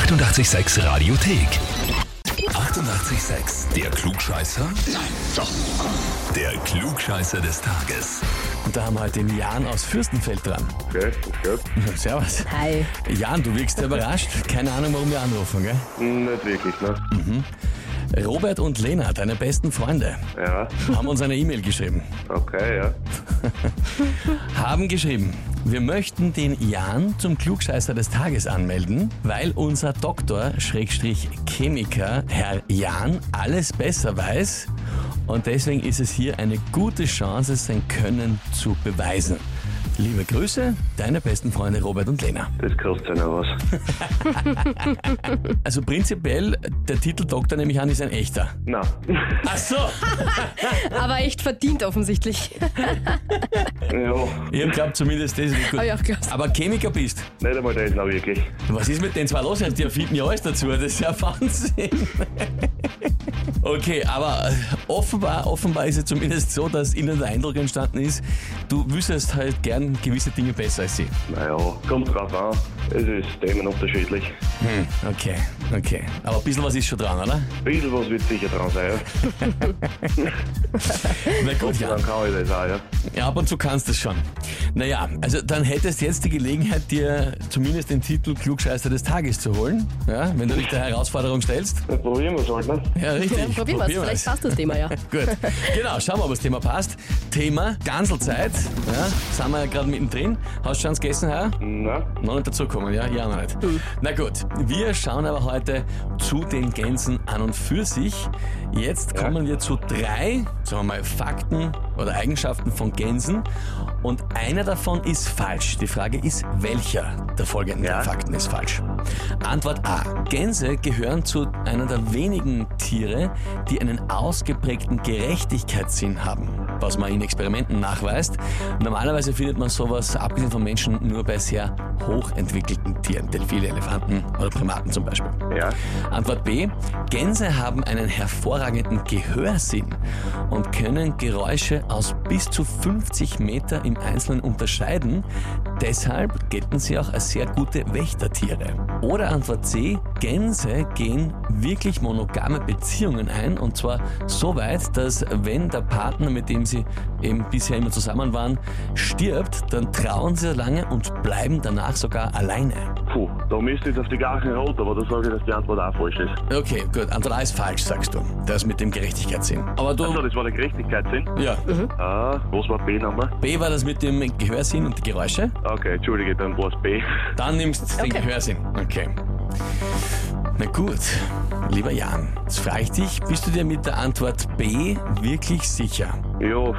886 Radiothek. 88,6. Der Klugscheißer? Nein, doch. Der Klugscheißer des Tages. Und da haben wir heute den Jan aus Fürstenfeld dran. Okay, okay. Servus. Hi. Jan, du wirkst überrascht. Keine Ahnung, warum wir anrufen, gell? Nicht wirklich, ne? Robert und Lena, deine besten Freunde, Ja, haben uns eine E-Mail geschrieben. okay, ja. Haben geschrieben, wir möchten den Jan zum Klugscheißer des Tages anmelden, weil unser Doktor, Schrägstrich Chemiker, Herr Jan, alles besser weiß. Und deswegen ist es hier eine gute Chance, sein Können zu beweisen. Liebe Grüße, deine besten Freunde Robert und Lena. Das kostet ja noch was. Also prinzipiell, der Titel Doktor nehme ich an, ist ein echter. Na, Ach so, Aber echt verdient offensichtlich. ja, ihr glaubt zumindest das. ist Gut. Ich auch geglaubt. Aber Chemiker bist. nicht einmal das noch wirklich. Was ist mit den zwei los? Die erfinden ja alles dazu. Das ist ja Wahnsinn. Okay, aber äh, offenbar, offenbar ist es zumindest so, dass Ihnen der Eindruck entstanden ist, du wüsstest halt gern gewisse Dinge besser als sie. Naja, kommt drauf an. Es ist themenunterschiedlich. Hm, okay, okay. Aber ein bisschen was ist schon dran, oder? Ein bisschen was wird sicher dran sein, ja. Na gut, ja. Dann kann ich das auch, ja. ja. Ab und zu kannst du es schon. Naja, also dann hättest du jetzt die Gelegenheit, dir zumindest den Titel Klugscheißer des Tages zu holen, ja, wenn du dich der Herausforderung stellst. Dann probieren wir es halt, ne? Ja, richtig. Ja, probieren wir es. Vielleicht passt das Thema ja. Gut, genau, schauen wir, ob das Thema passt. Thema Ganselzeit, ja, sind wir ja gerade mittendrin. Hast du schon was gegessen, Herr? Na, Noch nicht dazugekommen, ja? Ja, noch nicht. Na gut, wir schauen aber heute zu den Gänsen an und für sich. Jetzt kommen wir zu drei, sagen wir mal, Fakten oder Eigenschaften von Gänsen. Und einer davon ist falsch. Die Frage ist, welcher der folgenden Ja. Fakten ist falsch? Antwort A. Gänse gehören zu einer der wenigen Tiere, die einen ausgeprägten Gerechtigkeitssinn haben, was man in Experimenten nachweist. Normalerweise findet man sowas, abgesehen von Menschen, nur bei sehr hochentwickelten Tieren, Delfine, Elefanten oder Primaten zum Beispiel. ja. Antwort B. Gänse haben einen hervorragenden Gehörsinn und können Geräusche aus bis zu 50 Meter im Einzelnen unterscheiden. Deshalb gelten sie auch als sehr gute Wächtertiere. Oder Antwort C. Gänse gehen wirklich monogame Beziehungen ein und zwar so weit, dass wenn der Partner, mit dem sie eben bisher immer zusammen waren, stirbt, dann trauen sie lange und bleiben danach sogar alleine. Puh, da müsste ich auf die Garten rot, aber da sage ich, dass die Antwort auch falsch ist. Okay, gut. Antwort A ist falsch, sagst du. Das mit dem Gerechtigkeitssinn. Aber du. Achso, das war der Gerechtigkeitssinn. Ja. Ah, was war B nochmal? B war das mit dem Gehörsinn und die Geräusche. Okay, entschuldige, dann war es B. Dann nimmst du den Okay. Gehörsinn. Okay. Na gut, lieber Jan, jetzt frage ich dich, bist du dir mit der Antwort B wirklich sicher? Ja,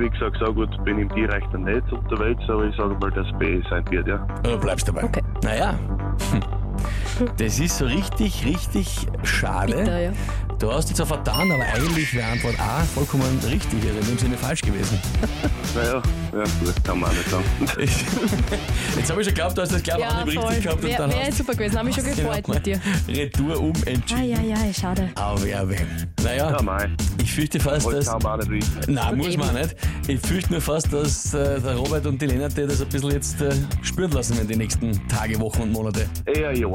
wie gesagt, so gut bin ich im Tierreich dann nicht unterwegs, aber ich sage mal, dass B sein wird, ja. Oder bleibst dabei? Okay. Naja, das ist so richtig, richtig schade. Bitter, ja. Du hast dich zwar vertan, aber eigentlich wäre Antwort A vollkommen richtig, also in dem Sinne falsch gewesen. Naja, ja, gut, kann man auch nicht sagen. Ich, jetzt habe ich schon geglaubt, du hast das glaube ich auch Ja, nicht voll. richtig gehabt. Wäre wär super gewesen. Habe mich schon gefreut noch mit dir. Retour umentschieden. Eieiei, schade. Au, ja. Naja, Ja, mei, ich fürchte fast, das dass. kann man auch nicht wissen. Nein, muss man nicht. Ich fürchte nur fast, dass äh, der Robert und die Lena dir das ein bisschen jetzt äh, spüren lassen werden, die nächsten Tage, Wochen und Monate. Eher ja.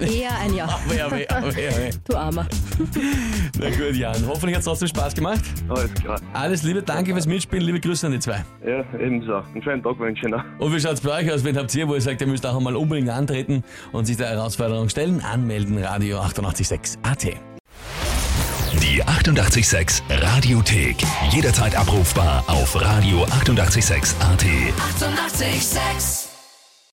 Eher ein Ja. Aber ja, weh, aber ja, weh. Du Armer. Na gut, Jan. Hoffentlich hat es trotzdem Spaß gemacht. Alles klar. Alles Liebe, danke fürs Mitspielen, liebe Grüße an die zwei. Ja, ebenso. Einen schönen Tag wünsche ich noch. Und wie schaut es bei euch aus? Wen habt ihr, wo ihr sagt, ihr müsst auch einmal unbedingt antreten und sich der Herausforderung stellen? Anmelden, Radio 886 AT. Die 88,6 Radiothek. Jederzeit abrufbar auf radio886.at. 88,6. Eighty-eight, sex.